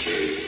K.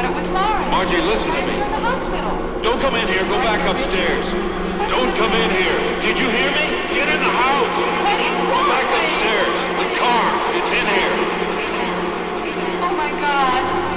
thought it was Lauren. Margie, listen to me. You're in the hospital. Don't come in here. Go back upstairs. Don't come in here. Did you hear me? Get in the house. What is Go wrong? back upstairs. The car. It's in here. Oh my God.